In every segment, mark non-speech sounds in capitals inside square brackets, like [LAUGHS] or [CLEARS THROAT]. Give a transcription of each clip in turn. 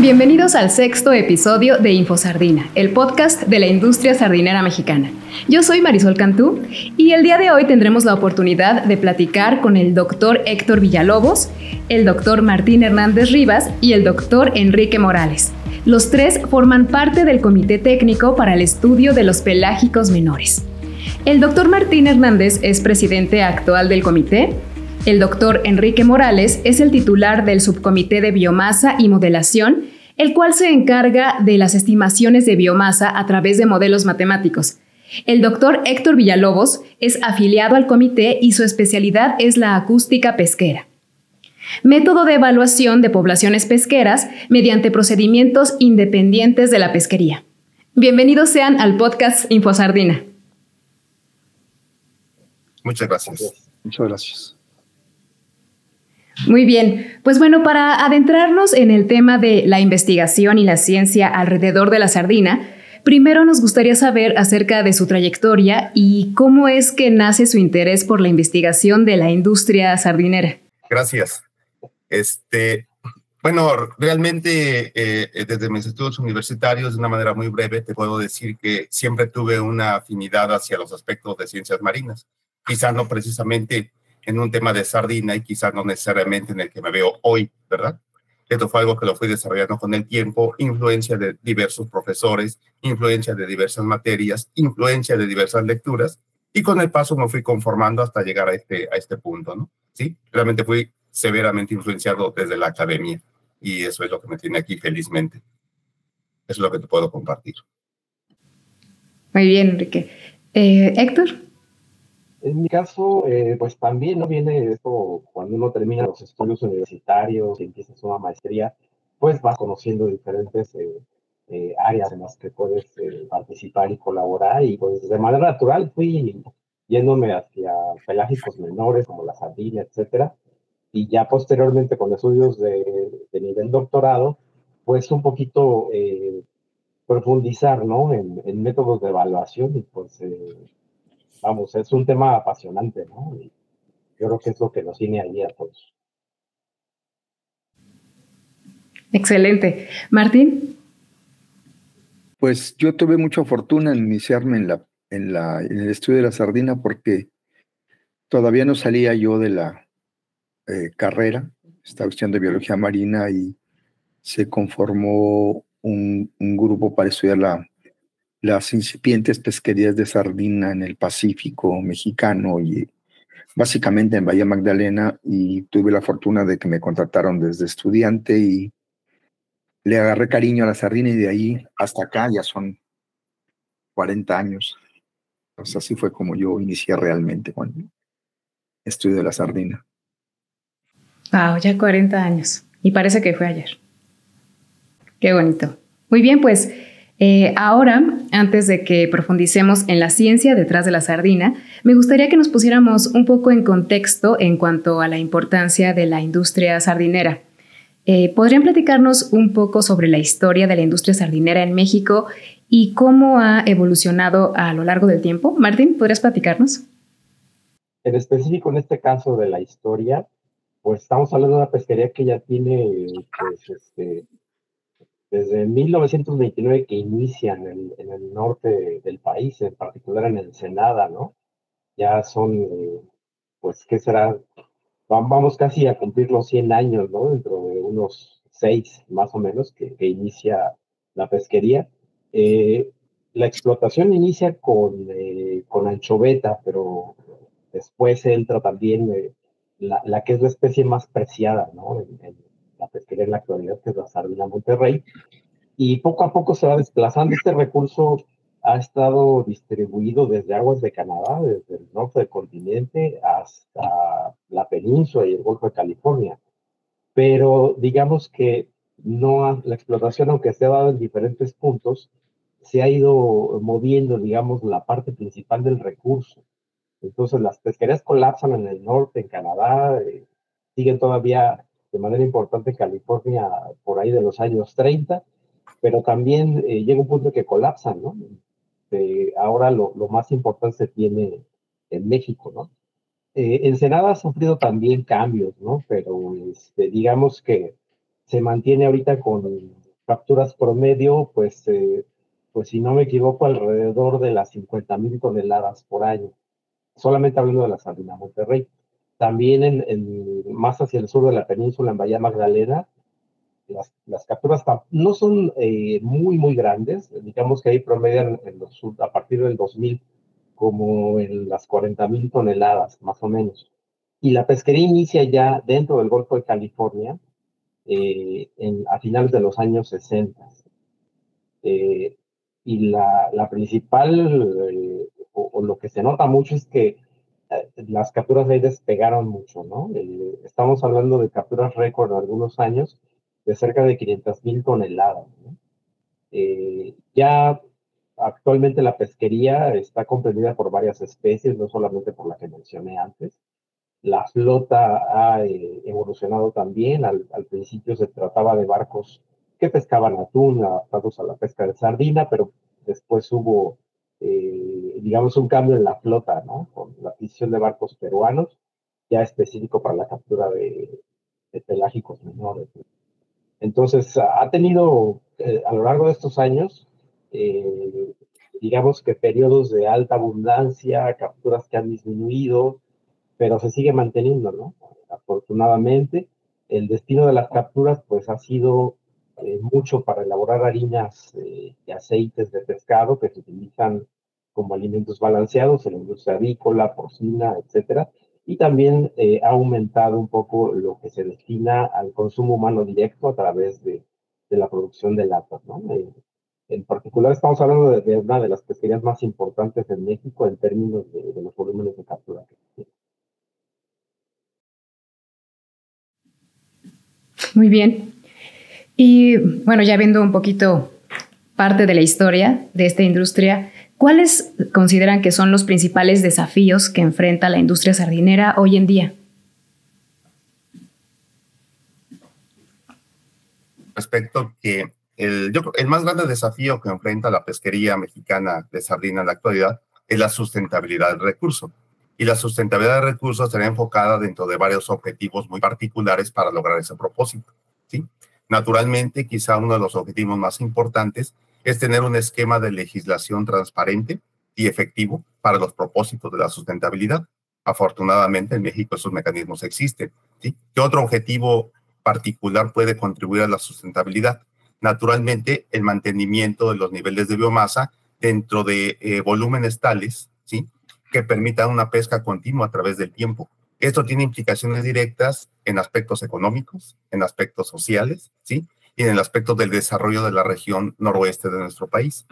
Bienvenidos al sexto episodio de InfoSardina, el podcast de la industria sardinera mexicana. Yo soy Marisol Cantú y el día de hoy tendremos la oportunidad de platicar con el doctor Héctor Villalobos, el doctor Martín Hernández Rivas y el doctor Enrique Morales. Los tres forman parte del Comité Técnico para el Estudio de los Pelágicos Menores. El doctor Martín Hernández es presidente actual del comité. El doctor Enrique Morales es el titular del Subcomité de Biomasa y Modelación, el cual se encarga de las estimaciones de biomasa a través de modelos matemáticos. El doctor Héctor Villalobos es afiliado al comité y su especialidad es la acústica pesquera. Método de evaluación de poblaciones pesqueras mediante procedimientos independientes de la pesquería. Bienvenidos sean al podcast InfoSardina. Muchas gracias. Muchas gracias. Muy bien, pues bueno, para adentrarnos en el tema de la investigación y la ciencia alrededor de la sardina, primero nos gustaría saber acerca de su trayectoria y cómo es que nace su interés por la investigación de la industria sardinera. Gracias. Este, bueno, realmente eh, desde mis estudios universitarios, de una manera muy breve, te puedo decir que siempre tuve una afinidad hacia los aspectos de ciencias marinas quizás no precisamente en un tema de sardina y quizás no necesariamente en el que me veo hoy, ¿verdad? Esto fue algo que lo fui desarrollando con el tiempo, influencia de diversos profesores, influencia de diversas materias, influencia de diversas lecturas, y con el paso me fui conformando hasta llegar a este, a este punto, ¿no? Sí, realmente fui severamente influenciado desde la academia, y eso es lo que me tiene aquí felizmente. Eso es lo que te puedo compartir. Muy bien, Enrique. Eh, Héctor. En mi caso, eh, pues también no viene esto cuando uno termina los estudios universitarios y empiezas una maestría, pues vas conociendo diferentes eh, eh, áreas en las que puedes participar y colaborar y pues de manera natural fui yéndome hacia pelágicos menores como la sardina, etcétera, y ya posteriormente con estudios de, de nivel doctorado, pues un poquito profundizar, ¿no? En, en, métodos de evaluación y pues vamos, es un tema apasionante, ¿no? Y yo creo que es lo que nos tiene ahí a todos. Excelente. Martín. Pues yo tuve mucha fortuna en iniciarme en, la, en, la, en el estudio de la sardina porque todavía no salía yo de la eh, carrera, estaba estudiando biología marina y se conformó un, un grupo para estudiar la las incipientes pesquerías de sardina en el Pacífico mexicano y básicamente en Bahía Magdalena y tuve la fortuna de que me contrataron desde estudiante y le agarré cariño a la sardina y de ahí hasta acá ya son 40 años. Pues así fue como yo inicié realmente con el estudio de la sardina. Wow, ya 40 años. Y parece que fue ayer. Qué bonito. Muy bien, pues eh, ahora, antes de que profundicemos en la ciencia detrás de la sardina, me gustaría que nos pusiéramos un poco en contexto en cuanto a la importancia de la industria sardinera. Eh, ¿Podrían platicarnos un poco sobre la historia de la industria sardinera en México y cómo ha evolucionado a lo largo del tiempo? Martín, ¿podrías platicarnos? En específico, en este caso de la historia, pues estamos hablando de una pesquería que ya tiene pues, este, desde 1929 que inician en, en el norte del país, en particular en Ensenada, ¿no? Ya son, eh, pues, ¿qué será? Vamos casi a cumplir los 100 años, ¿no? Dentro de unos 6 más o menos que, inicia la pesquería. Eh, la explotación inicia con, eh, con anchoveta, pero después entra también la, la, que es la especie más preciada, ¿no? en, la pesquería en la actualidad, que es la sardina Monterrey, y poco a poco se va desplazando. Este recurso ha estado distribuido desde aguas de Canadá, desde el norte del continente hasta la península y el Golfo de California. Pero digamos que no la explotación, aunque se ha dado en diferentes puntos, se ha ido moviendo, digamos, la parte principal del recurso. Entonces las pesquerías colapsan en el norte, en Canadá, eh, siguen todavía de manera importante California por ahí de los años 30, pero también eh, llega un punto que colapsan, ¿no? Eh, ahora lo, lo, más importante se tiene en México, ¿no? eh, Ensenada ha sufrido también cambios, ¿no? Pero este, digamos que se mantiene ahorita con capturas promedio, pues, eh, pues si no me equivoco, alrededor de las 50 mil toneladas por año. Solamente hablando de la sardina Monterrey. También en, más hacia el sur de la península, en Bahía Magdalena, las, las capturas no son eh, muy, muy grandes. Digamos que ahí promedian en los, a partir del 2000 como en las 40 mil toneladas, más o menos. Y la pesquería inicia ya dentro del Golfo de California eh, en, a finales de los años 60. Eh, y la, la principal, eh, o, lo que se nota mucho es que las capturas ahí despegaron mucho, ¿no? estamos hablando de capturas récord de algunos años de cerca de 500 mil toneladas. ¿no? ya Actualmente la pesquería está comprendida por varias especies, no solamente por la que mencioné antes. La flota ha eh, evolucionado también. Al, principio se trataba de barcos que pescaban atún, adaptados a la pesca de sardina, pero después hubo, eh, digamos, un cambio en la flota, ¿no? Con la adquisición de barcos peruanos, ya específico para la captura de, pelágicos menores. Entonces, ha tenido eh, a lo largo de estos años eh, digamos que periodos de alta abundancia, capturas que han disminuido, pero se sigue manteniendo, ¿no? Afortunadamente, el destino de las capturas pues ha sido eh, mucho para elaborar harinas eh, y aceites de pescado que se utilizan como alimentos balanceados en la industria avícola, porcina, etcétera, y también ha aumentado un poco lo que se destina al consumo humano directo a través de, de la producción de latas, ¿no? En particular estamos hablando de, una de las pesquerías más importantes en México en términos de, los volúmenes de captura Muy bien. Y bueno, ya viendo un poquito parte de la historia de esta industria, ¿cuáles consideran que son los principales desafíos que enfrenta la industria sardinera hoy en día? Respecto que el, el más grande desafío que enfrenta la pesquería mexicana de sardina en la actualidad es la sustentabilidad del recurso. Y la sustentabilidad del recurso será enfocada dentro de varios objetivos muy particulares para lograr ese propósito. ¿sí? Naturalmente, quizá uno de los objetivos más importantes es tener un esquema de legislación transparente y efectivo para los propósitos de la sustentabilidad. Afortunadamente, en México esos mecanismos existen. ¿Qué otro objetivo particular puede contribuir a la sustentabilidad? naturalmente el mantenimiento de los niveles de biomasa dentro de eh, volúmenes tales. Que permitan una pesca continua a través del tiempo. Esto tiene implicaciones directas en aspectos económicos, en aspectos sociales, ¿sí? Y en el aspecto del desarrollo de la región noroeste de nuestro país.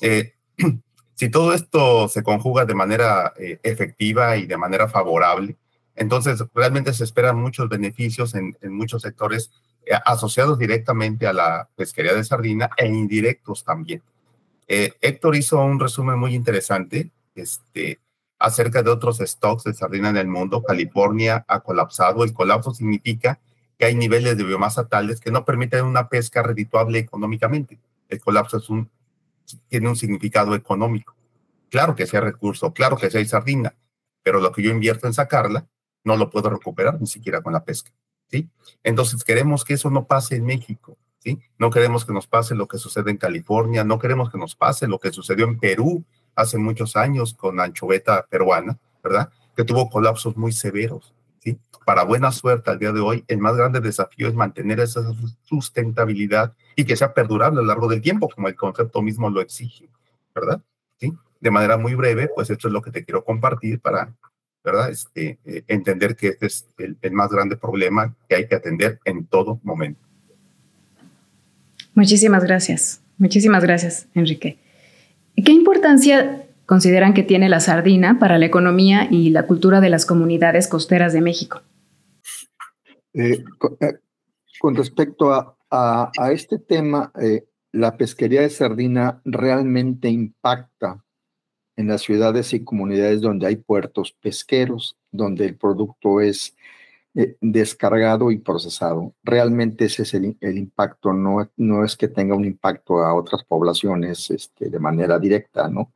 Eh, [CLEARS THROAT] si todo esto se conjuga de manera eh, efectiva y de manera favorable, entonces realmente se esperan muchos beneficios en, en muchos sectores eh, asociados directamente a la pesquería de sardina e indirectos también. Eh, Héctor hizo un resumen muy interesante este, acerca de otros stocks de sardina en el mundo. California ha colapsado. El colapso significa que hay niveles de biomasa tales que no permiten una pesca redituable económicamente. El colapso tiene un significado económico. Claro que sea recurso, claro que sea sardina, pero lo que yo invierto en sacarla no lo puedo recuperar ni siquiera con la pesca. ¿sí? Entonces queremos que eso no pase en México, ¿sí? No queremos que nos pase lo que sucede en California, no queremos que nos pase lo que sucedió en Perú hace muchos años con anchoveta peruana, ¿verdad? Que tuvo colapsos muy severos, ¿sí? Para buena suerte al día de hoy, el más grande desafío es mantener esa sustentabilidad y que sea perdurable a lo largo del tiempo, como el concepto mismo lo exige, ¿verdad? ¿Sí? De manera muy breve, pues esto es lo que te quiero compartir para ¿verdad? Este, eh, entender que este es el, más grande problema que hay que atender en todo momento. Muchísimas gracias. Muchísimas gracias, Enrique. ¿Qué importancia consideran que tiene la sardina para la economía y la cultura de las comunidades costeras de México? Eh, eh, con, respecto a, a, este tema, la pesquería de sardina realmente impacta en las ciudades y comunidades donde hay puertos pesqueros, donde el producto es eh, descargado y procesado. Realmente ese es el, impacto, no, no es que tenga un impacto a otras poblaciones este, de manera directa, ¿no?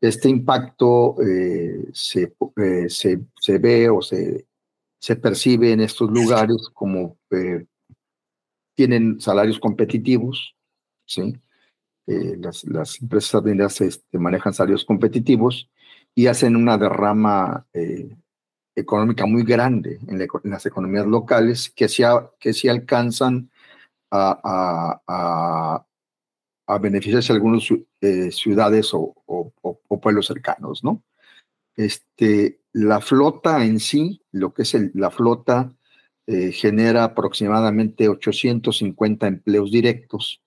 Este impacto eh, se, eh, se, se, ve o se, se percibe en estos lugares como eh, tienen salarios competitivos, ¿sí? las, las, empresas sardineras este, manejan salarios competitivos y hacen una derrama económica muy grande en, las economías locales que sí, que sí alcanzan a, a, a, beneficiarse algunas eh, ciudades o, pueblos cercanos, ¿no? Este, la flota en sí, lo que es la flota, eh, genera aproximadamente 850 empleos directos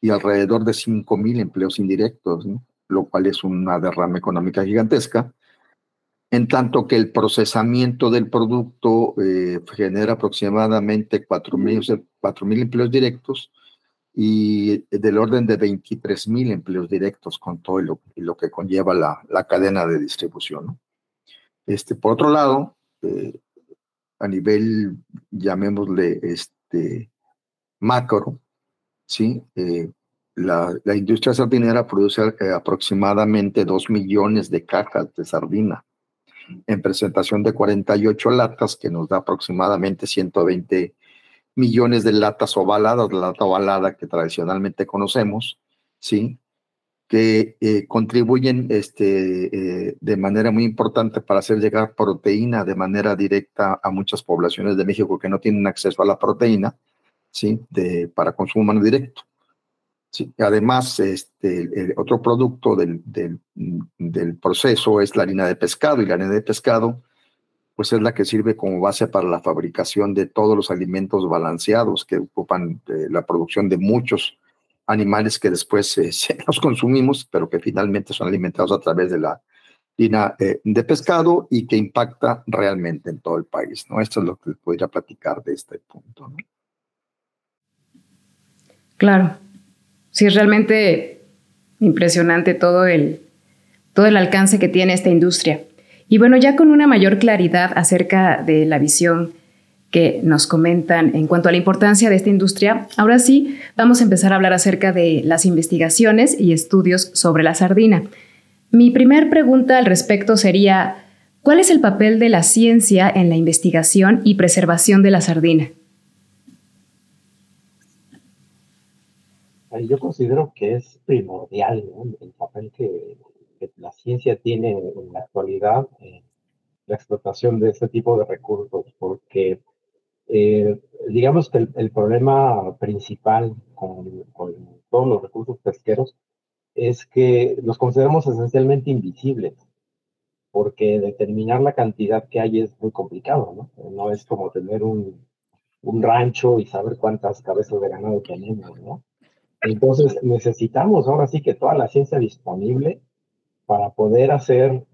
y alrededor de 5.000 empleos indirectos, lo cual es una derrama económica gigantesca en tanto que el procesamiento del producto eh, genera aproximadamente 4.000 empleos directos y del orden de 23.000 empleos directos con todo lo, lo que conlleva la, la, cadena de distribución. Este, por otro lado, eh, a nivel, llamémosle, este, macro, ¿sí? Eh, la, la, industria sardinera produce aproximadamente 2 millones de cajas de sardina en presentación de 48 latas, que nos da aproximadamente 120 millones de latas ovaladas, la lata ovalada que tradicionalmente conocemos, ¿sí? que eh, contribuyen este, eh, de manera muy importante para hacer llegar proteína de manera directa a muchas poblaciones de México que no tienen acceso a la proteína, ¿sí? De, para consumo humano directo. Sí, además, este, el otro producto del, del, proceso es la harina de pescado y la harina de pescado pues es la que sirve como base para la fabricación de todos los alimentos balanceados que ocupan eh, la producción de muchos animales que después eh, [LAUGHS] los consumimos, pero que finalmente son alimentados a través de la harina eh, de pescado y que impacta realmente en todo el país. ¿no? Esto es lo que podría platicar de este punto. ¿no? Claro. Sí, es realmente impresionante todo el, todo el alcance que tiene esta industria. Y bueno, ya con una mayor claridad acerca de la visión que nos comentan en cuanto a la importancia de esta industria, ahora sí vamos a empezar a hablar acerca de las investigaciones y estudios sobre la sardina. Mi primer pregunta al respecto sería, ¿cuál es el papel de la ciencia en la investigación y preservación de la sardina? Yo considero que es primordial el papel que, la ciencia tiene en la actualidad en la explotación de este tipo de recursos, porque eh, digamos que el, problema principal con, todos los recursos pesqueros es que los consideramos esencialmente invisibles, porque determinar la cantidad que hay es muy complicado, ¿no? No es como tener un, un rancho y saber cuántas cabezas de ganado tenemos, ¿no? Entonces necesitamos ahora sí que toda la ciencia disponible para poder hacer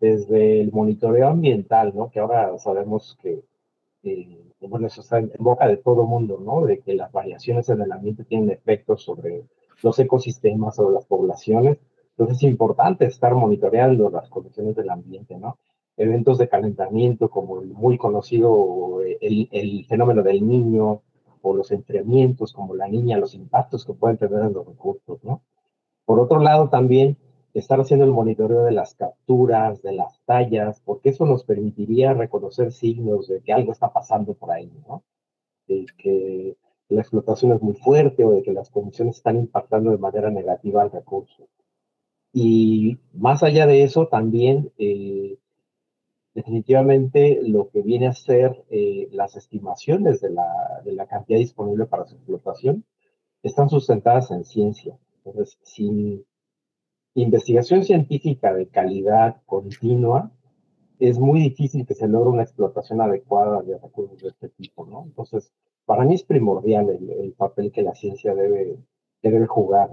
desde el monitoreo ambiental, ¿no? Que ahora sabemos que, bueno, eso está en boca de todo mundo, ¿no? De que las variaciones en el ambiente tienen efectos sobre los ecosistemas, sobre las poblaciones. Entonces es importante estar monitoreando las condiciones del ambiente, ¿no? Eventos de calentamiento como el muy conocido, el, el fenómeno del niño, o los enfriamientos como la niña, los impactos que pueden tener en los recursos, ¿no? Por otro lado, también estar haciendo el monitoreo de las capturas, de las tallas, porque eso nos permitiría reconocer signos de que algo está pasando por ahí, ¿no? De que la explotación es muy fuerte o de que las condiciones están impactando de manera negativa al recurso. Y más allá de eso, también eh, definitivamente lo que viene a ser eh, las estimaciones de la, cantidad disponible para su explotación están sustentadas en ciencia. Entonces, sin investigación científica de calidad continua, es muy difícil que se logre una explotación adecuada de recursos de este tipo. Entonces, para mí es primordial el, papel que la ciencia debe, jugar.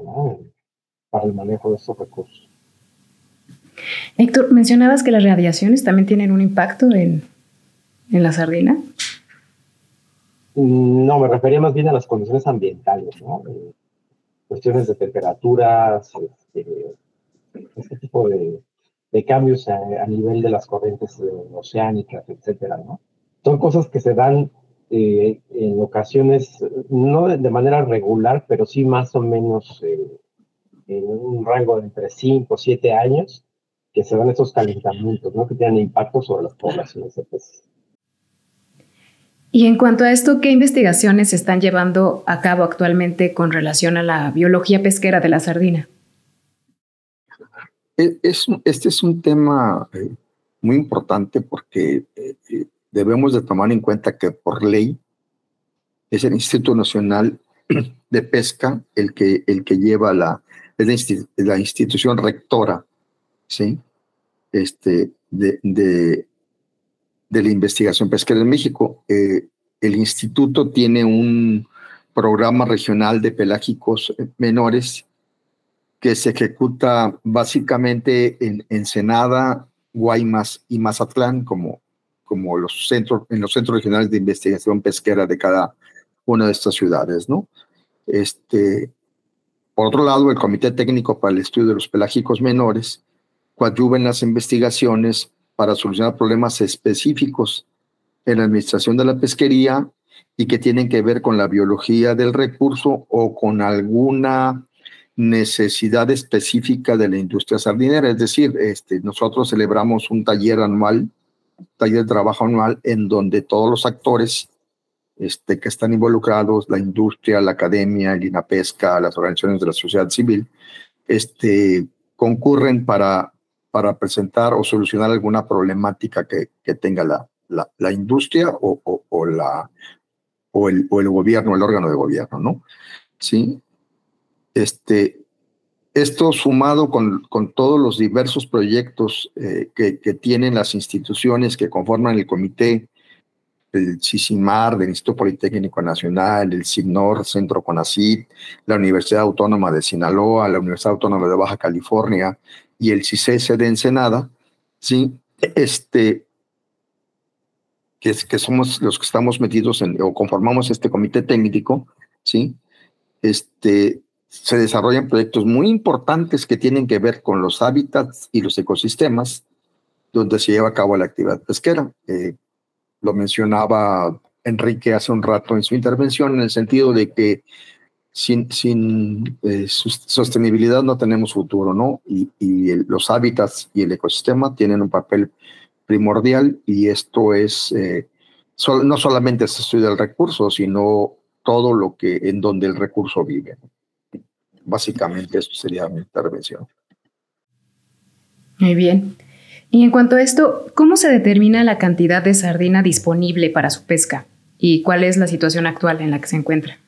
Para el manejo de estos recursos. Héctor, mencionabas que las radiaciones también tienen un impacto en, en la sardina. Mm, no, me refería más bien a las condiciones ambientales, ¿no? Eh, cuestiones de temperaturas, este, este tipo de, cambios a, nivel de las corrientes oceánicas, etcétera, ¿no? Son cosas que se dan eh, en ocasiones, no de, manera regular, pero sí más o menos eh, en un rango de entre 5 o 7 años, que se dan esos calentamientos, ¿no? Que tienen impacto sobre las poblaciones de peces. Y en cuanto a esto, ¿qué investigaciones se están llevando a cabo actualmente con relación a la biología pesquera de la sardina? E, es, este es un tema eh, muy importante porque eh, eh, debemos de tomar en cuenta que por ley es el Instituto Nacional de Pesca el que, el que lleva la, la, institución rectora, ¿sí? Este, de, de, la investigación pesquera en México. Eh, el instituto tiene un programa regional de pelágicos menores que se ejecuta básicamente en Ensenada, Guaymas y Mazatlán como, como los centros, en los centros regionales de investigación pesquera de cada una de estas ciudades, ¿no? Este, por otro lado, el Comité Técnico para el Estudio de los Pelágicos Menores coadyuva en las investigaciones para solucionar problemas específicos en la administración de la pesquería y que tienen que ver con la biología del recurso o con alguna necesidad específica de la industria sardinera. Es decir, este, nosotros celebramos un taller anual, taller de trabajo anual, en donde todos los actores este, que están involucrados, la industria, la academia, el INAPESCA, las organizaciones de la sociedad civil, este, concurren para, para presentar o solucionar alguna problemática que, que tenga la, la, industria o, o, la, o, el, o el gobierno, el órgano de gobierno, ¿no? Sí. Este, esto sumado con, con todos los diversos proyectos eh, que, que tienen las instituciones que conforman el comité el CICIMAR, del Instituto Politécnico Nacional, el CINOR, Centro CONACIT, la Universidad Autónoma de Sinaloa, la Universidad Autónoma de Baja California y el CICES de Ensenada, ¿sí? Este, que, que somos los que estamos metidos en, o conformamos este comité técnico, ¿sí? Este, se desarrollan proyectos muy importantes que tienen que ver con los hábitats y los ecosistemas donde se lleva a cabo la actividad pesquera. Eh, lo mencionaba Enrique hace un rato en su intervención, en el sentido de que sin, sin eh, sostenibilidad no tenemos futuro, ¿no? Y, los hábitats y el ecosistema tienen un papel primordial y esto es, eh, no solamente se estudia el recurso, sino todo lo que, en donde el recurso vive. Básicamente esto sería mi intervención. Muy bien. Y en cuanto a esto, ¿cómo se determina la cantidad de sardina disponible para su pesca? ¿Y cuál es la situación actual en la que se encuentra?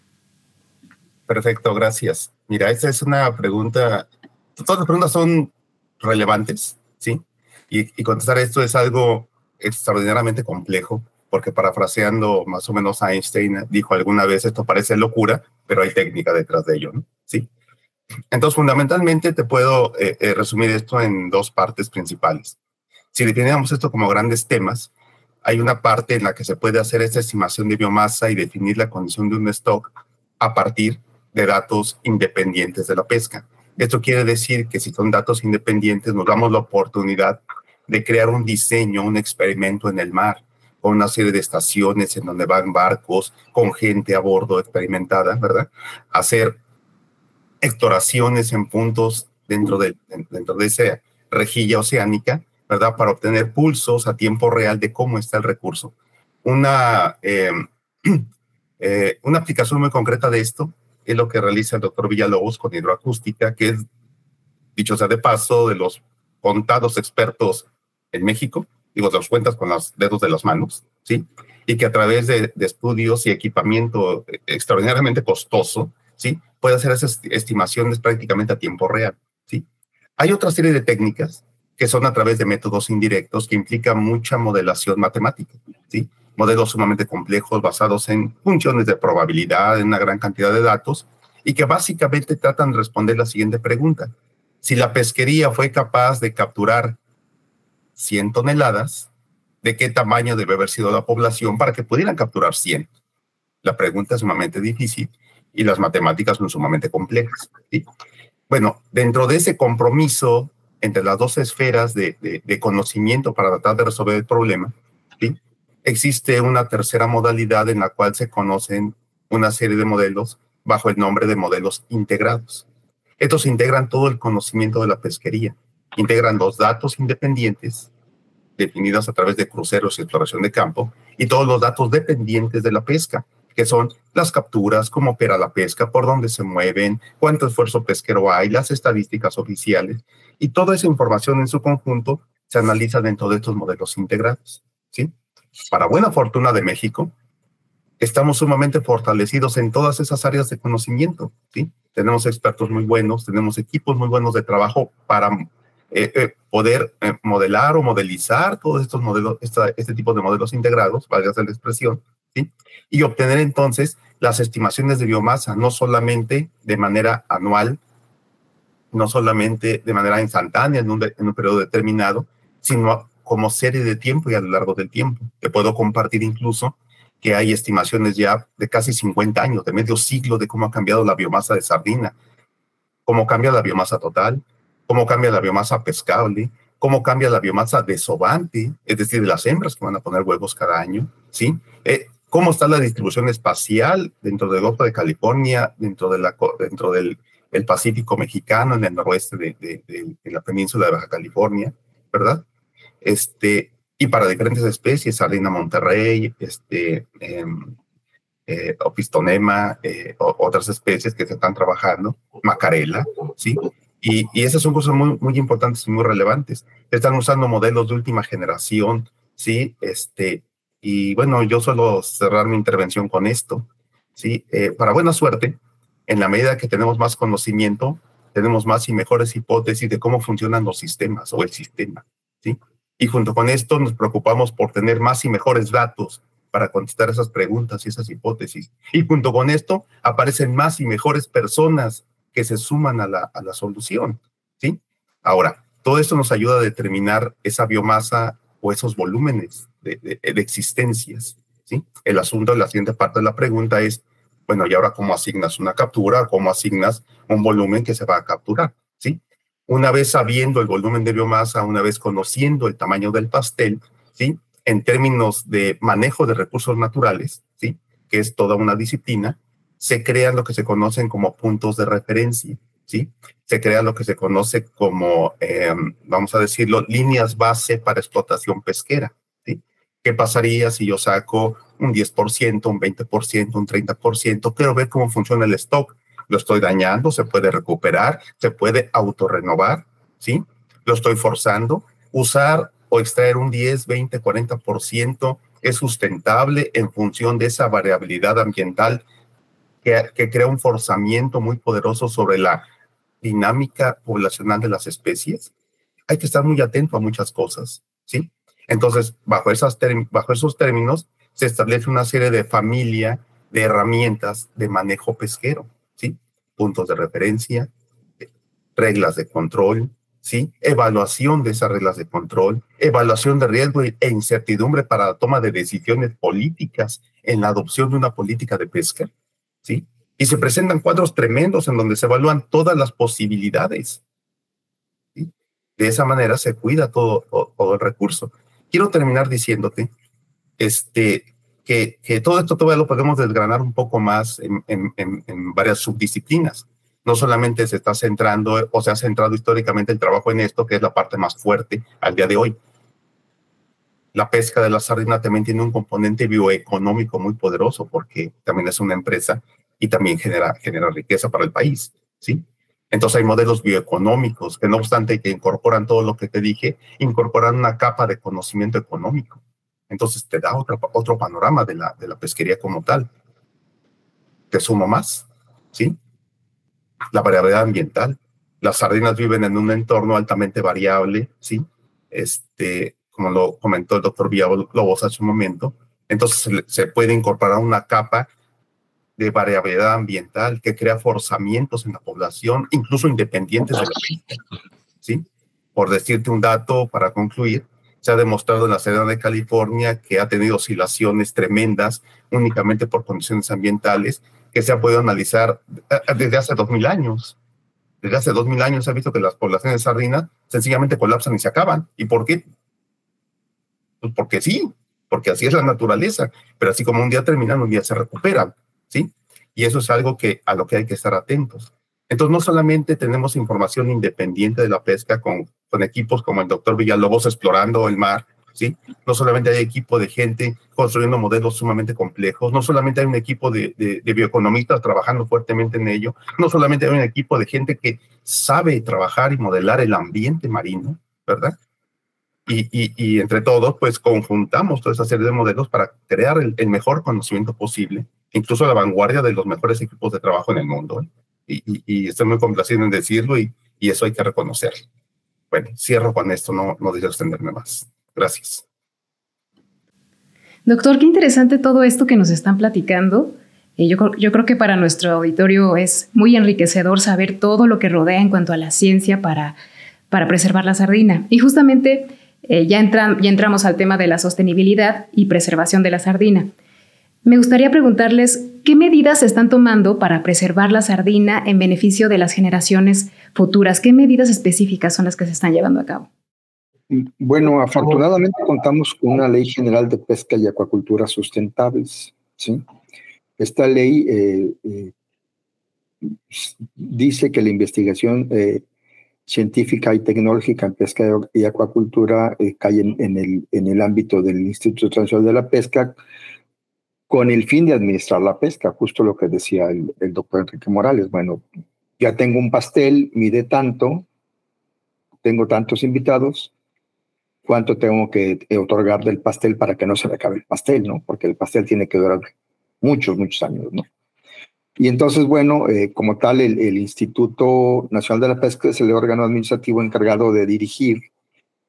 Perfecto, gracias. Mira, esa es una pregunta, todas las preguntas son relevantes, ¿sí? Y, y contestar esto es algo extraordinariamente complejo, porque parafraseando más o menos Einstein dijo alguna vez, esto parece locura, pero hay técnica detrás de ello. ¿Sí? Entonces, fundamentalmente te puedo eh, eh, resumir esto en dos partes principales. Si definiéramos esto como grandes temas, hay una parte en la que se puede hacer esta estimación de biomasa y definir la condición de un stock a partir de datos independientes de la pesca. Esto quiere decir que si son datos independientes, nos damos la oportunidad de crear un diseño, un experimento en el mar, con una serie de estaciones en donde van barcos, con gente a bordo experimentada, ¿verdad? Hacer exploraciones en puntos dentro de, dentro de esa rejilla oceánica ¿verdad? Para obtener pulsos a tiempo real de cómo está el recurso. Una, eh, [CLEARS THROAT] eh, una aplicación muy concreta de esto es lo que realiza el doctor Villalobos con hidroacústica, que es, dicho sea de paso, de los contados expertos en México, digo, los cuentas con los dedos de las manos, ¿sí? Y que a través de, de estudios y equipamiento extraordinariamente costoso, ¿sí? Puede hacer esas estimaciones prácticamente a tiempo real, ¿sí? Hay otra serie de técnicas que son a través de métodos indirectos que implican mucha modelación matemática, ¿sí? Modelos sumamente complejos basados en funciones de probabilidad, en una gran cantidad de datos, y que básicamente tratan de responder la siguiente pregunta. Si la pesquería fue capaz de capturar 100 toneladas, ¿de qué tamaño debe haber sido la población para que pudieran capturar 100? La pregunta es sumamente difícil y las matemáticas son sumamente complejas. ¿sí? Bueno, dentro de ese compromiso entre las dos esferas de, conocimiento para tratar de resolver el problema, existe una tercera modalidad en la cual se conocen una serie de modelos bajo el nombre de modelos integrados. Estos integran todo el conocimiento de la pesquería. integran los datos independientes definidos a través de cruceros y exploración de campo y todos los datos dependientes de la pesca, que son las capturas, cómo opera la pesca, por dónde se mueven, cuánto esfuerzo pesquero hay, las estadísticas oficiales y toda esa información en su conjunto se analiza dentro de estos modelos integrados. ¿sí? Para buena fortuna de México, estamos sumamente fortalecidos en todas esas áreas de conocimiento. ¿sí? Tenemos expertos muy buenos, tenemos equipos muy buenos de trabajo para eh, eh, poder eh, modelar o modelizar todos estos modelos, este tipo de modelos integrados, valga la expresión, ¿sí? y obtener entonces las estimaciones de biomasa, no solamente de manera anual, no solamente de manera instantánea en un, en un periodo determinado, sino como serie de tiempo y a lo largo del tiempo. Te puedo compartir incluso que hay estimaciones ya de casi 50 años, de medio siglo, de cómo ha cambiado la biomasa de sardina, cómo cambia la biomasa total, cómo cambia la biomasa pescable, cómo cambia la biomasa desobante, es decir, de las hembras que van a poner huevos cada año, ¿sí? Eh, cómo está la distribución espacial dentro del Golfo de California, dentro, de la, dentro del el Pacífico mexicano, en el noroeste de, de, la península de Baja California, ¿verdad? Este, y para diferentes especies, sardina Monterrey, este, em, eh, opistonema, eh, otras especies que se están trabajando, macarela, ¿sí? Y, y, esas son cosas muy, muy importantes y muy relevantes. Están usando modelos de última generación, ¿sí? Este, y bueno, yo suelo cerrar mi intervención con esto, ¿sí? Eh, para buena suerte, en la medida que tenemos más conocimiento, tenemos más y mejores hipótesis de cómo funcionan los sistemas o el sistema, ¿sí? Y junto con esto nos preocupamos por tener más y mejores datos para contestar esas preguntas y esas hipótesis. Y junto con esto aparecen más y mejores personas que se suman a la, a la solución, ¿sí? Ahora, todo esto nos ayuda a determinar esa biomasa o esos volúmenes de, de, existencias, ¿sí? El asunto, la siguiente parte de la pregunta es, bueno, ¿y ahora cómo asignas una captura? ¿Cómo asignas un volumen que se va a capturar? ¿Sí? Una vez sabiendo el volumen de biomasa, una vez conociendo el tamaño del pastel, ¿sí? En términos de manejo de recursos naturales, ¿sí? Que es toda una disciplina, se crean lo que se conocen como puntos de referencia, ¿sí? Se crea lo que se conoce como, eh, vamos a decirlo, líneas base para explotación pesquera, ¿sí? ¿Qué pasaría si yo saco un 10%, un 20%, un 30%? Quiero ver cómo funciona el stock. Lo estoy dañando, se puede recuperar, se puede autorrenovar, ¿sí? Lo estoy forzando. Usar o extraer un 10, 20, 40% es sustentable en función de esa variabilidad ambiental que, que crea un forzamiento muy poderoso sobre la dinámica poblacional de las especies. Hay que estar muy atento a muchas cosas, ¿sí? Entonces, bajo, esas bajo esos términos, se establece una serie de familia de herramientas de manejo pesquero. Puntos de referencia, reglas de control, ¿sí? Evaluación de esas reglas de control, evaluación de riesgo e incertidumbre para la toma de decisiones políticas en la adopción de una política de pesca, ¿sí? Y se presentan cuadros tremendos en donde se evalúan todas las posibilidades. ¿sí? De esa manera se cuida todo, todo, el recurso quiero terminar diciéndote este, que, todo esto todavía lo podemos desgranar un poco más en, varias subdisciplinas. No solamente se está centrando o se ha centrado históricamente el trabajo en esto, que es la parte más fuerte al día de hoy. La pesca de la sardina también tiene un componente bioeconómico muy poderoso porque también es una empresa y también genera, genera riqueza para el país, ¿sí? Entonces hay modelos bioeconómicos que no obstante que incorporan todo lo que te dije, incorporan una capa de conocimiento económico. Entonces te da otro, otro panorama de la, de la pesquería como tal. Te sumo más, ¿sí? La variabilidad ambiental. Las sardinas viven en un entorno altamente variable, ¿sí? Este, como lo comentó el doctor Villalobos hace un momento. Entonces se, se puede incorporar una capa de variabilidad ambiental que crea forzamientos en la población, incluso independientes de la. ¿sí? Por decirte un dato para concluir, se ha demostrado en la Serena de California que ha tenido oscilaciones tremendas únicamente por condiciones ambientales que se ha podido analizar eh, desde hace 2000 años. Desde hace 2000 años se ha visto que las poblaciones de sardina sencillamente colapsan y se acaban. ¿Y por qué? Pues porque sí, porque así es la naturaleza. Pero así como un día terminan, un día se recuperan. ¿sí? Y eso es algo que, a lo que hay que estar atentos. Entonces, no solamente tenemos información independiente de la pesca con con equipos como el doctor Villalobos explorando el mar, ¿sí? No solamente hay equipo de gente construyendo modelos sumamente complejos, no solamente hay un equipo de, de, bioeconomistas trabajando fuertemente en ello, no solamente hay un equipo de gente que sabe trabajar y modelar el ambiente marino, ¿verdad? Y, y, y, entre todos, pues conjuntamos toda esa serie de modelos para crear el, el, mejor conocimiento posible, incluso la vanguardia de los mejores equipos de trabajo en el mundo. ¿eh? Y, y, estoy muy complacido en decirlo y, eso hay que reconocerlo. Bueno, cierro con esto, no, no deseo extenderme más. Gracias. Doctor, qué interesante todo esto que nos están platicando. Eh, yo, yo, creo que para nuestro auditorio es muy enriquecedor saber todo lo que rodea en cuanto a la ciencia para, para preservar la sardina. Y justamente eh, ya, ya entramos al tema de la sostenibilidad y preservación de la sardina. Me gustaría preguntarles qué medidas se están tomando para preservar la sardina en beneficio de las generaciones futuras. ¿Qué medidas específicas son las que se están llevando a cabo? Bueno, afortunadamente contamos con una ley general de pesca y acuacultura sustentables. ¿sí? Esta ley eh, eh, dice que la investigación científica y tecnológica en pesca y acuacultura eh, cae en, el, en el ámbito del Instituto Nacional de la Pesca con el fin de administrar la pesca, justo lo que decía el, doctor Enrique Morales. Bueno, ya tengo un pastel, mide tanto, tengo tantos invitados, ¿cuánto tengo que otorgar del pastel para que no se le acabe el pastel, no? Porque el pastel tiene que durar muchos, muchos años, ¿no? Y entonces, bueno, eh, como tal, el, Instituto Nacional de la Pesca es el órgano administrativo encargado de dirigir,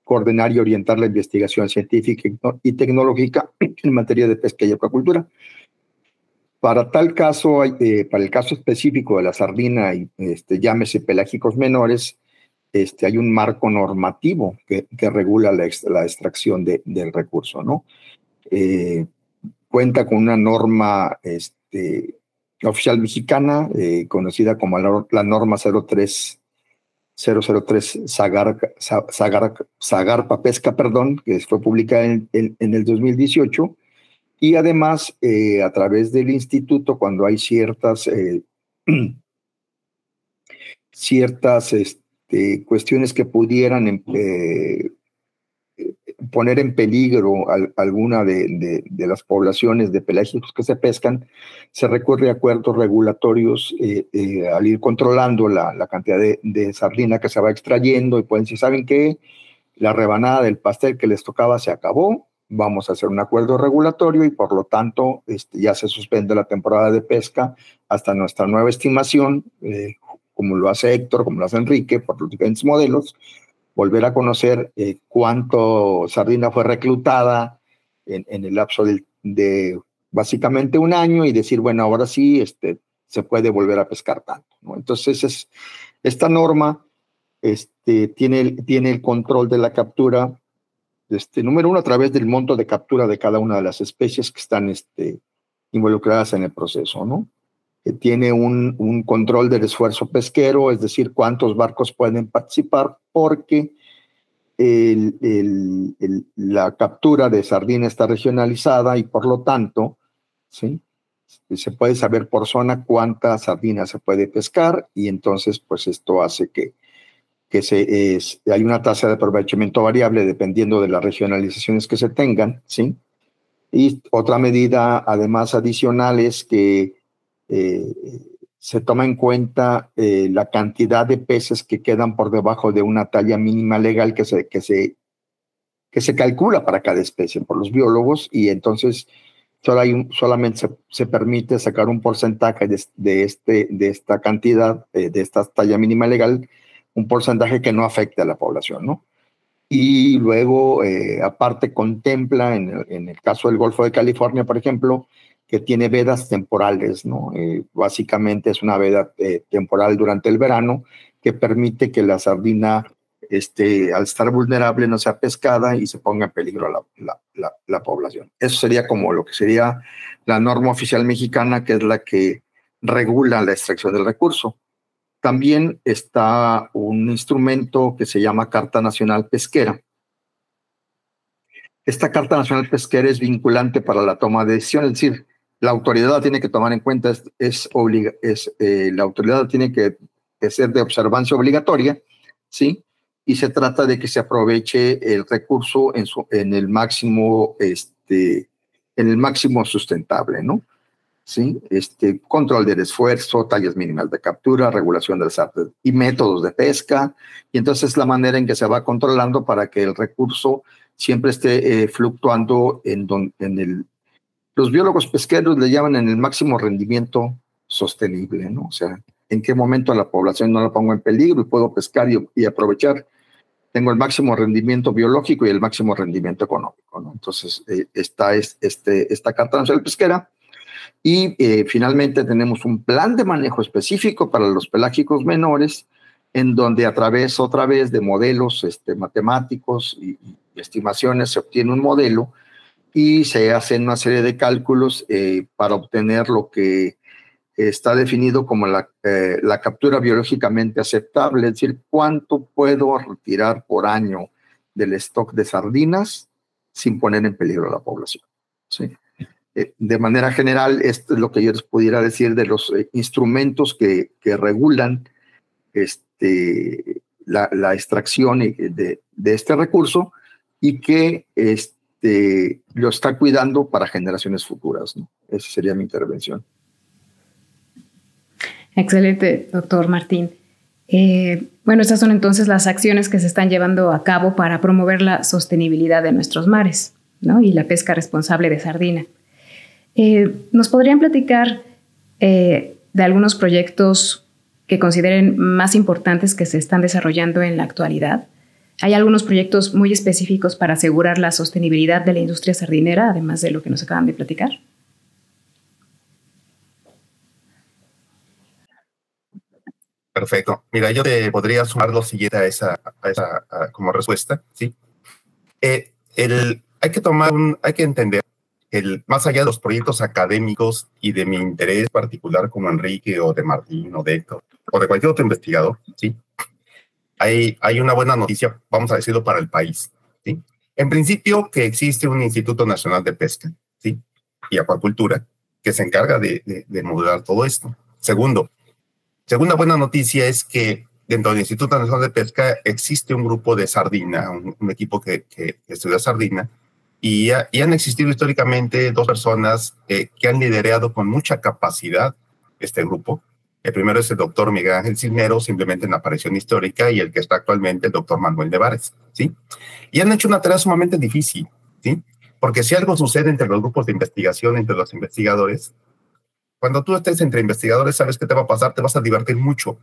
coordinar y orientar la investigación científica y tecnológica en materia de pesca y acuacultura. Para tal caso, eh, para el caso específico de la sardina este, llámese pelágicos menores, este, hay un marco normativo que, regula la, la extracción de, del recurso, ¿no? Eh, cuenta con una norma este, oficial mexicana, eh, conocida como la, norma 03 003 Zagarpa Pesca, perdón, que fue publicada en, el 2018. Y además, eh, a través del instituto, cuando hay ciertas, eh, [CLEARS THROAT] ciertas este, cuestiones que pudieran poner en peligro alguna de, las poblaciones de pelágicos que se pescan, se recurre a acuerdos regulatorios eh, eh, al ir controlando la, cantidad de, sardina que se va extrayendo y pueden decir, ¿saben qué? La rebanada del pastel que les tocaba se acabó, vamos a hacer un acuerdo regulatorio y por lo tanto este, ya se suspende la temporada de pesca hasta nuestra nueva estimación, eh, como lo hace Héctor, como lo hace Enrique, por los diferentes modelos, volver a conocer eh, cuánto sardina fue reclutada en, el lapso de, básicamente un año y decir, bueno, ahora sí este, se puede volver a pescar tanto. Entonces, es, esta norma este, tiene, tiene el control de la captura, este, número uno, a través del monto de captura de cada una de las especies que están este, involucradas en el proceso, ¿no? que tiene un, un, control del esfuerzo pesquero, es decir, cuántos barcos pueden participar, porque el, el, la captura de sardina está regionalizada y por lo tanto, ¿sí? se puede saber por zona cuánta sardina se puede pescar y entonces pues esto hace que, que se, hay una tasa de aprovechamiento variable dependiendo de las regionalizaciones que se tengan, ¿sí? Y otra medida además adicional es que eh, se toma en cuenta eh, la cantidad de peces que quedan por debajo de una talla mínima legal que se, que se, que se calcula para cada especie por los biólogos y entonces solo hay solamente se, permite sacar un porcentaje de, este, de esta cantidad, eh, de esta talla mínima legal, un porcentaje que no afecte a la población, ¿no? Y luego, aparte, contempla, en el caso del Golfo de California, por ejemplo, que tiene vedas temporales, ¿no? Eh, básicamente es una veda eh, temporal durante el verano que permite que la sardina, este, al estar vulnerable, no sea pescada y se ponga en peligro la, la, población. Eso sería como lo que sería la norma oficial mexicana, que es la que regula la extracción del recurso. También está un instrumento que se llama Carta Nacional Pesquera, esta Carta Nacional Pesquera es vinculante para la toma de decisiones, es decir, la autoridad tiene que tomar en cuenta, es, es, es eh, la autoridad tiene que, ser de observancia obligatoria, ¿sí? y se trata de que se aproveche el recurso en, su, en el máximo, este, en el máximo sustentable, ¿no? ¿Sí? Este, control del esfuerzo, tallas mínimas de captura, regulación del SAT y métodos de pesca. Y entonces la manera en que se va controlando para que el recurso siempre esté eh, fluctuando en, don, en el... Los biólogos pesqueros le llaman en el máximo rendimiento sostenible, ¿no? O sea, en qué momento la población no la pongo en peligro y puedo pescar y, y aprovechar tengo el máximo rendimiento biológico y el máximo rendimiento económico. Entonces, eh, está este, esta carta nacional pesquera. Y eh, finalmente tenemos un plan de manejo específico para los pelágicos menores, en donde a través, otra vez, de modelos este, matemáticos y, estimaciones se obtiene un modelo y se hacen una serie de cálculos eh, para obtener lo que está definido como la, eh, la, captura biológicamente aceptable, es decir, cuánto puedo retirar por año del stock de sardinas sin poner en peligro la población. ¿sí? Eh, de manera general, esto es lo que yo les pudiera decir de los eh, instrumentos que, que, regulan este, la, extracción de, de, este recurso y que este, lo está cuidando para generaciones futuras. ¿no? Esa sería mi intervención. Excelente, doctor Martín. Eh, bueno, estas son entonces las acciones que se están llevando a cabo para promover la sostenibilidad de nuestros mares ¿no? y la pesca responsable de sardina. Eh, ¿Nos podrían platicar eh, de algunos proyectos que consideren más importantes que se están desarrollando en la actualidad? ¿Hay algunos proyectos muy específicos para asegurar la sostenibilidad de la industria sardinera, además de lo que nos acaban de platicar? Perfecto. Mira, yo te podría sumar lo siguiente a esa, a esa como respuesta, ¿sí? Eh, el, hay que tomar hay que entender el, más allá de los proyectos académicos y de mi interés particular como Enrique o de Martín o de Héctor o de cualquier otro investigador, ¿sí? Hay, hay una buena noticia, vamos a decirlo, para el país, ¿sí? En principio, que existe un Instituto Nacional de Pesca, ¿sí? Y Acuacultura, que se encarga de, de, de modular todo esto. Segundo, Segunda buena noticia es que dentro del Instituto Nacional de Pesca existe un grupo de sardina, un, equipo que, estudia sardina, y, han existido históricamente dos personas eh, que han liderado con mucha capacidad este grupo. El primero es el doctor Miguel Ángel Cisneros, simplemente en aparición histórica, y el que está actualmente el doctor Manuel Nevares, ¿sí? Y han hecho una tarea sumamente difícil, ¿sí? Porque si algo sucede entre los grupos de investigación, entre los investigadores, cuando tú estés entre investigadores, sabes qué te va a pasar, te vas a divertir mucho,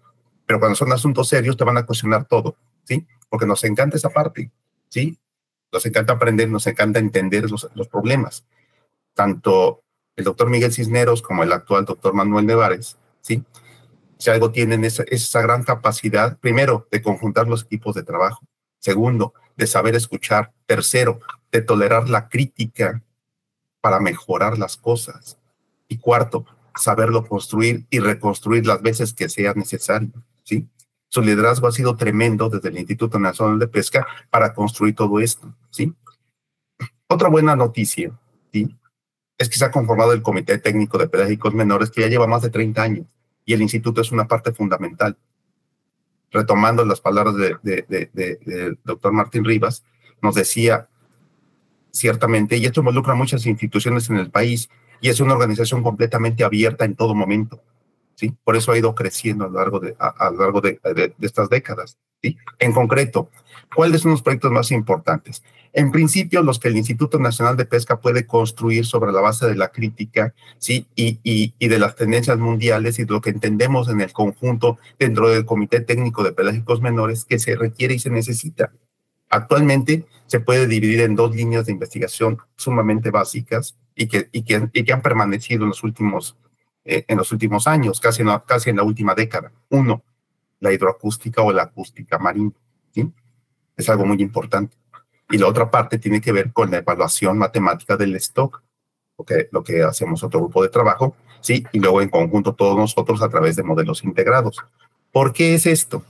pero cuando son asuntos serios, te van a cuestionar todo, ¿sí? Porque nos encanta esa parte, ¿sí? Nos encanta aprender, nos encanta entender los, los problemas. Tanto el doctor Miguel Cisneros como el actual doctor Manuel Nevares, ¿sí? Si algo tienen esa, esa gran capacidad, primero, de conjuntar los equipos de trabajo. Segundo, de saber escuchar. Tercero, de tolerar la crítica para mejorar las cosas. Y cuarto, saberlo construir y reconstruir las veces que sea necesario, ¿sí? Su liderazgo ha sido tremendo desde el Instituto Nacional de Pesca para construir todo esto, ¿sí? Otra buena noticia. Es que se ha conformado el Comité Técnico de Pedagógicos Menores que ya lleva más de 30 años y el instituto es una parte fundamental. Retomando las palabras del de, de, doctor Martín Rivas, nos decía ciertamente, y esto involucra a muchas instituciones en el país, y es una organización completamente abierta en todo momento. Por eso ha ido creciendo a lo largo de, estas décadas. En concreto, ¿cuáles son los proyectos más importantes? En principio, los que el Instituto Nacional de Pesca puede construir sobre la base de la crítica y, de las tendencias mundiales y de lo que entendemos en el conjunto dentro del Comité Técnico de Pelágicos Menores que se requiere y se necesita. Actualmente se puede dividir en dos líneas de investigación sumamente básicas y que, y que han permanecido en los últimos, eh, en los últimos años, casi en, la, última década. Uno, la hidroacústica o la acústica marina. Es algo muy importante. Y la otra parte tiene que ver con la evaluación matemática del stock, que, lo que hacemos otro grupo de trabajo, ¿sí? y luego en conjunto todos nosotros a través de modelos integrados. ¿Por qué es esto?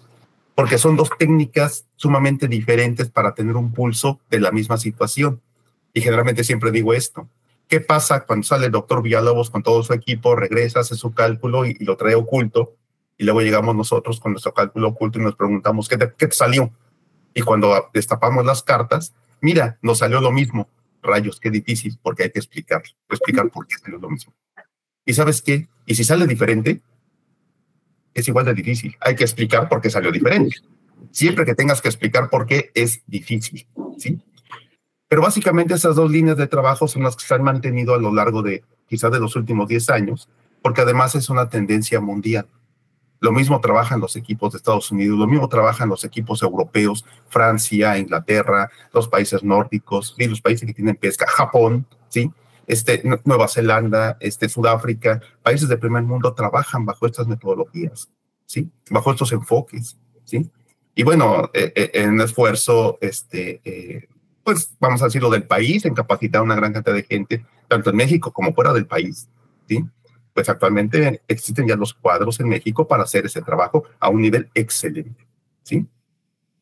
Porque son dos técnicas sumamente diferentes para tener un pulso de la misma situación. Y generalmente siempre digo esto, ¿Qué pasa cuando sale el doctor Villalobos con todo su equipo, regresa, hace su cálculo y, lo trae oculto? Y luego llegamos nosotros con nuestro cálculo oculto y nos preguntamos, ¿qué te, qué te salió? Y cuando destapamos las cartas, mira, nos salió lo mismo. Rayos, qué difícil, porque hay que explicar, explicar por qué salió lo mismo. ¿Y sabes qué? Y si sale diferente, es igual de difícil. Hay que explicar por qué salió diferente. Siempre que tengas que explicar por qué es difícil, ¿sí? Pero básicamente esas dos líneas de trabajo son las que se han mantenido a lo largo de quizás de los últimos 10 años, porque además es una tendencia mundial. Lo mismo trabajan los equipos de Estados Unidos, lo mismo trabajan los equipos europeos, Francia, Inglaterra, los países nórdicos, y los países que tienen pesca, Japón, ¿sí? Este, Nueva Zelanda, este, Sudáfrica, países del primer mundo trabajan bajo estas metodologías, ¿sí? Bajo estos enfoques, ¿sí? Y bueno, eh, eh, en esfuerzo, este, eh, pues vamos a decirlo, del país, en capacitar a una gran cantidad de gente, tanto en México como fuera del país, ¿sí? Pues actualmente existen ya los cuadros en México para hacer ese trabajo a un nivel excelente, ¿sí?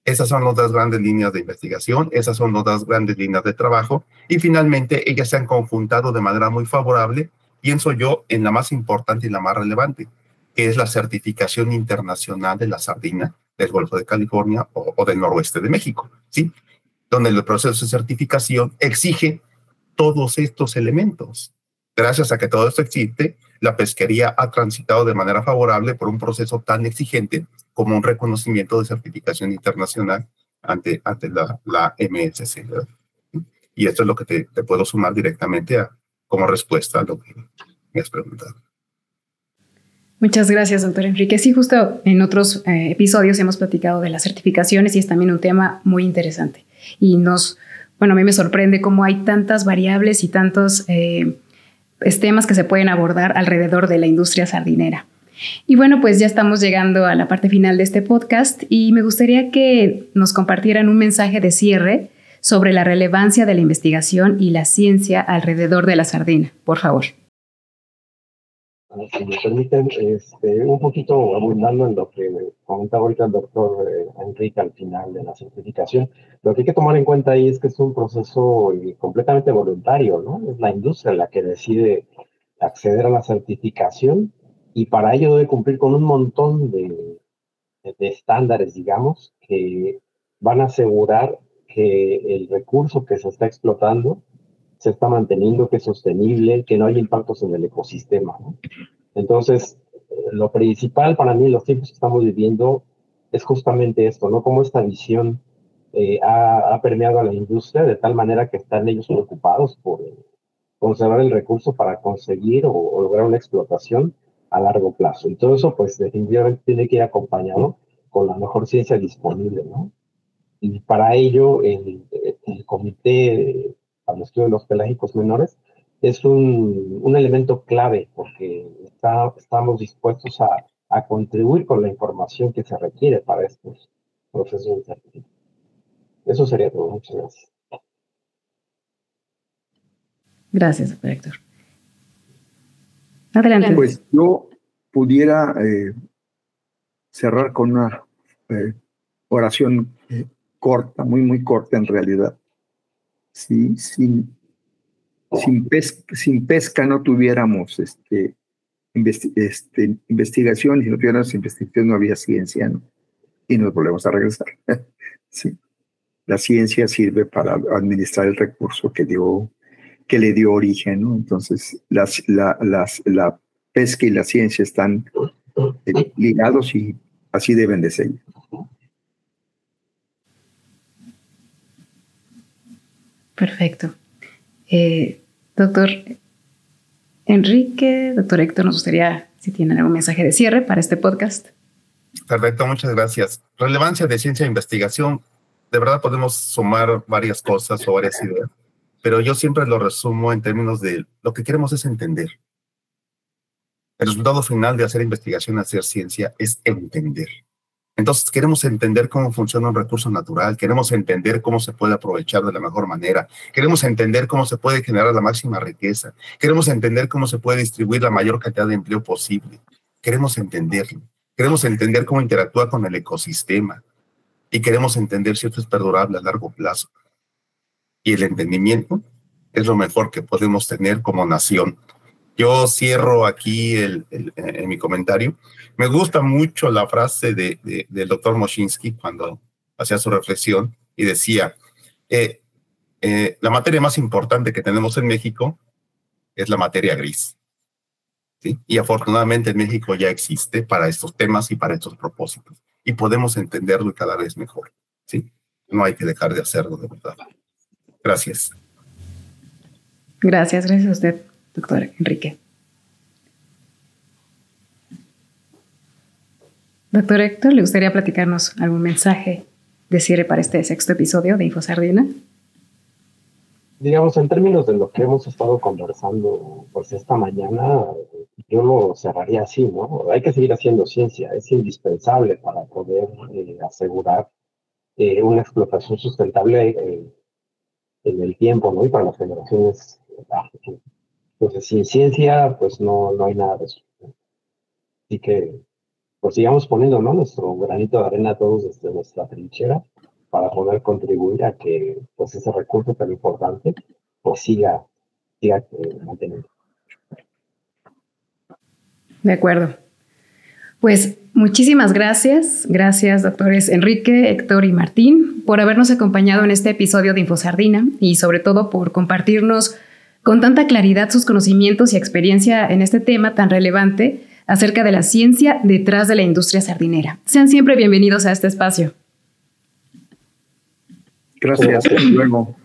Esas son las dos grandes líneas de investigación, esas son las dos grandes líneas de trabajo y finalmente ellas se han conjuntado de manera muy favorable, pienso yo, en la más importante y la más relevante, que es la certificación internacional de la sardina del Golfo de California o, del noroeste de México, ¿sí? Donde el proceso de certificación exige todos estos elementos. Gracias a que todo esto existe, la pesquería ha transitado de manera favorable por un proceso tan exigente como un reconocimiento de certificación internacional ante, ante la, la MSC. Y esto es lo que te, te, puedo sumar directamente a, como respuesta a lo que me has preguntado. Muchas gracias, doctor Enrique. Sí, justo en otros eh, episodios hemos platicado de las certificaciones y es también un tema muy interesante. Y nos, bueno, a mí me sorprende cómo hay tantas variables y tantos eh, temas que se pueden abordar alrededor de la industria sardinera. Y bueno, pues ya estamos llegando a la parte final de este podcast y me gustaría que nos compartieran un mensaje de cierre sobre la relevancia de la investigación y la ciencia alrededor de la sardina, por favor. Si me permiten, este, un poquito abundando en lo que comentaba ahorita el doctor eh, Enrique al final de la certificación, lo que hay que tomar en cuenta ahí es que es un proceso eh, completamente voluntario, ¿no? Es la industria la que decide acceder a la certificación y para ello debe cumplir con un montón de, de, estándares, digamos, que van a asegurar que el recurso que se está explotando se está manteniendo, que es sostenible, que no hay impactos en el ecosistema. ¿no? Entonces, lo principal para mí en los tiempos que estamos viviendo es justamente esto, ¿no? Cómo esta visión eh, ha, ha, permeado a la industria de tal manera que están ellos preocupados por conservar el recurso para conseguir o, o lograr una explotación a largo plazo. Y todo eso, pues definitivamente tiene que ir acompañado con la mejor ciencia disponible, ¿no? Y para ello, el, el Comité para el Estudio de los Pelágicos Menores es un, un elemento clave porque está, estamos dispuestos a, a, contribuir con la información que se requiere para estos procesos de certificación. Eso sería todo. Muchas gracias. Gracias, doctor Héctor. Adelante. Pues yo pudiera eh, cerrar con una eh, oración eh, corta, muy, muy corta en realidad. Sí, sin, sin, pesca, sin pesca no tuviéramos este, este, investigación y si no tuviéramos investigación no había ciencia, ¿no? Y nos volvemos a regresar. [LAUGHS] sí. La ciencia sirve para administrar el recurso que dio que le dio origen, ¿no? Entonces, las, la, la pesca y la ciencia están eh, ligados y así deben de ser. Perfecto. Eh, doctor Enrique, doctor Héctor, nos gustaría si tienen algún mensaje de cierre para este podcast. Perfecto, muchas gracias. Relevancia de ciencia e investigación. De verdad podemos sumar varias cosas o varias ideas pero yo siempre lo resumo en términos de lo que queremos es entender. El resultado final de hacer investigación, hacer ciencia, es entender. Entonces, queremos entender cómo funciona un recurso natural, queremos entender cómo se puede aprovechar de la mejor manera, queremos entender cómo se puede generar la máxima riqueza, queremos entender cómo se puede distribuir la mayor cantidad de empleo posible, queremos entenderlo, queremos entender cómo interactúa con el ecosistema y queremos entender si esto es perdurable a largo plazo y el entendimiento es lo mejor que podemos tener como nación. Yo cierro aquí el, en mi comentario. Me gusta mucho la frase de, del doctor Moshinsky cuando hacía su reflexión y decía, eh, eh, la materia más importante que tenemos en México es la materia gris. ¿sí? Y afortunadamente en México ya existe para estos temas y para estos propósitos. Y podemos entenderlo cada vez mejor. ¿sí? No hay que dejar de hacerlo, de verdad. Gracias. Gracias, gracias a usted, doctor Enrique. Doctor Héctor, ¿le gustaría platicarnos algún mensaje de cierre para este sexto episodio de InfoSardina? Digamos, en términos de lo que hemos estado conversando pues esta mañana, yo lo cerraría así, ¿no? Hay que seguir haciendo ciencia, es indispensable para poder eh, asegurar eh, una explotación sustentable eh, en el tiempo, ¿no? Y para las generaciones entonces, sin ciencia, pues no, no hay nada de eso. Así que, pues sigamos poniendo, ¿no? Nuestro granito de arena todos desde nuestra trinchera para poder contribuir a que, pues, ese recurso tan importante, pues siga, siga eh, manteniendo. De acuerdo. Pues muchísimas gracias, gracias doctores Enrique, Héctor y Martín por habernos acompañado en este episodio de Infosardina y sobre todo por compartirnos con tanta claridad sus conocimientos y experiencia en este tema tan relevante acerca de la ciencia detrás de la industria sardinera. Sean siempre bienvenidos a este espacio. Gracias, hasta luego.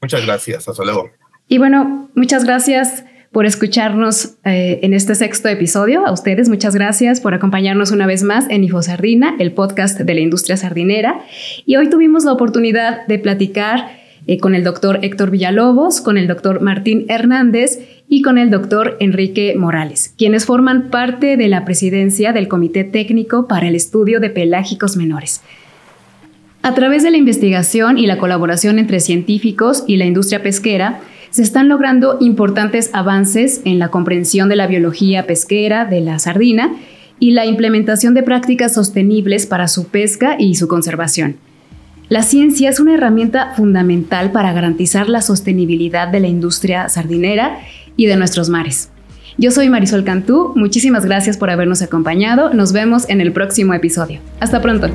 Muchas gracias, hasta luego. Y bueno, muchas gracias por escucharnos eh, en este sexto episodio. A ustedes, muchas gracias por acompañarnos una vez más en Infosardina, el podcast de la industria sardinera. Y hoy tuvimos la oportunidad de platicar eh, con el doctor Héctor Villalobos, con el doctor Martín Hernández y con el doctor Enrique Morales, quienes forman parte de la presidencia del Comité Técnico para el Estudio de Pelágicos Menores. A través de la investigación y la colaboración entre científicos y la industria pesquera, se están logrando importantes avances en la comprensión de la biología pesquera de la sardina y la implementación de prácticas sostenibles para su pesca y su conservación. La ciencia es una herramienta fundamental para garantizar la sostenibilidad de la industria sardinera y de nuestros mares. Yo soy Marisol Cantú, muchísimas gracias por habernos acompañado, nos vemos en el próximo episodio. Hasta pronto.